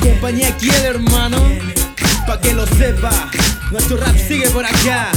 Compañía Kiel, hermano. Pa' que lo sepa, nuestro rap sigue por acá.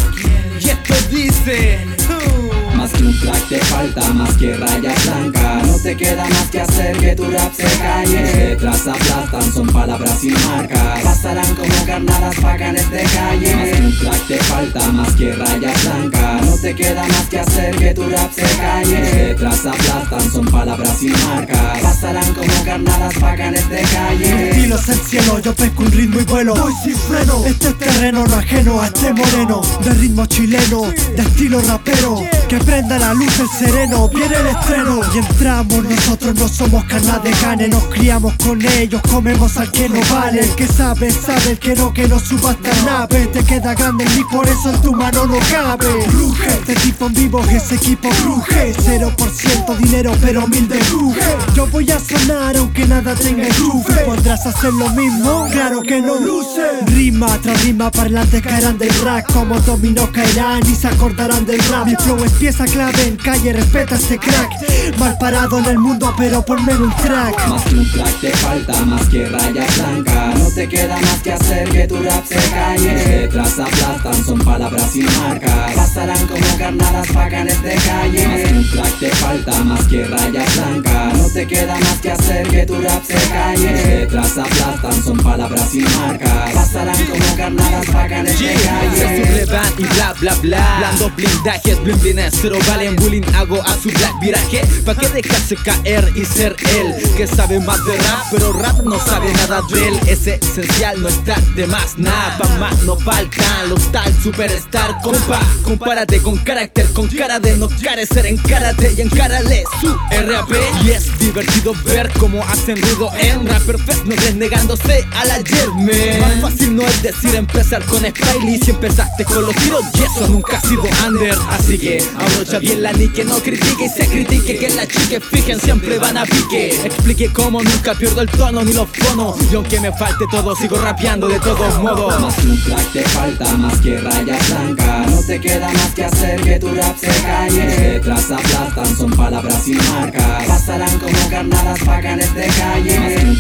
Y esto dice. uh. Más que un track te falta, más que raya blanca No te queda más que hacer que tu rap se calle Tus letras aplastan, son palabras sin marca Pasarán como carnadas bacanes de calle track te falta, más que raya blanca No te queda más que hacer que tu rap se calle. Tus letras aplastan, son palabras sin marca Pasarán como carnadas bacanes de calle Es el cielo, yo pesco un ritmo y vuelo. Voy sin freno, este es terreno no ajeno a este moreno De ritmo chileno, de estilo rapero Que prenda la luz el sereno, viene el estreno. Y entramos, nosotros no somos carnas de cane Nos criamos con ellos, comemos al que no vale. El que sabe, sabe, el que no, que no suba hasta el nave. Te queda grande y por eso en tu mano no cabe. Ruge, este tipo en vivo, ese equipo ruge 0% dinero, pero mil de ruge. Yo voy a sonar aunque nada tenga enchufe ¿Podrás hacer lo mismo? Claro que no. Luce Rima tras rima parlantes caerán del rack Como dominó caerán y se acordarán del rap. Mi flow es pieza clave en calle, respeta este crack. Mal parado en el mundo pero ponme un track. Más que un track te falta, más que raya blanca No te queda más que hacer que tu rap se calle. Tus letras aplastan, son palabras sin marca Pasarán como carnadas bacanes de calle. Más que un track te falta, más que raya blanca No te queda más que hacer que tu rap se calle aplastan, son palabras sin marca Pasarán como carnadas bacanes de Se calle sublevan y bla bla bla. Blando blindajes, blindines Cero valen bullying hago a su black viraje. Pa' que dejarse caer y ser él Que sabe más de rap pero rap no sabe nada de él. Es esencial, no está de más nada Pa' más no faltan los tal superstar Compa, compárate con carácter Con cara de no carecer. Encárate y encárale su RAP Y es divertido ver cómo hacen ruido en Rapper Fest No desnegándose al ayer man. Más fácil no es decir empezar con Spiley. Si empezaste con los tiros y eso nunca ha sido under. Así que abrocha bien la que no critique y se critique Que las chiques fijen siempre van a pique. Explique cómo nunca pierdo el tono ni los fonos. Y aunque me falte todo sigo rapeando de todos modos. Más un track te falta, más que raya blanca No te queda más que hacer que tu rap se calle. Tus letras aplastan, son palabras sin marca Pasarán como carnadas bacanes de calle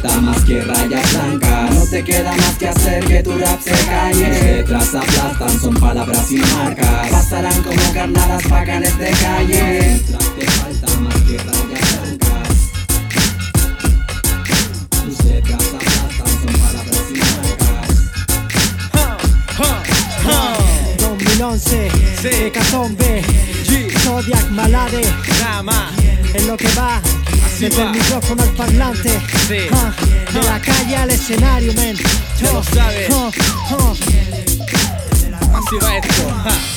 falta, más que raya blanca No te queda más que hacer que tu rap se calle. Tus letras aplastan, son palabras sin marca Pasarán como carnadas bacanes de calle. Te falta, más que raya blanca Tus letras aplastan, son palabras sin marca Ja, ja, ja. 2011, Sí. Hecatombe, G, Zodiac Malade. Nada más En lo que va, desde el micrófono al parlante Sí. Ah, De la calle al escenario, man Ya lo sabes. Ah, ah. Así va esto.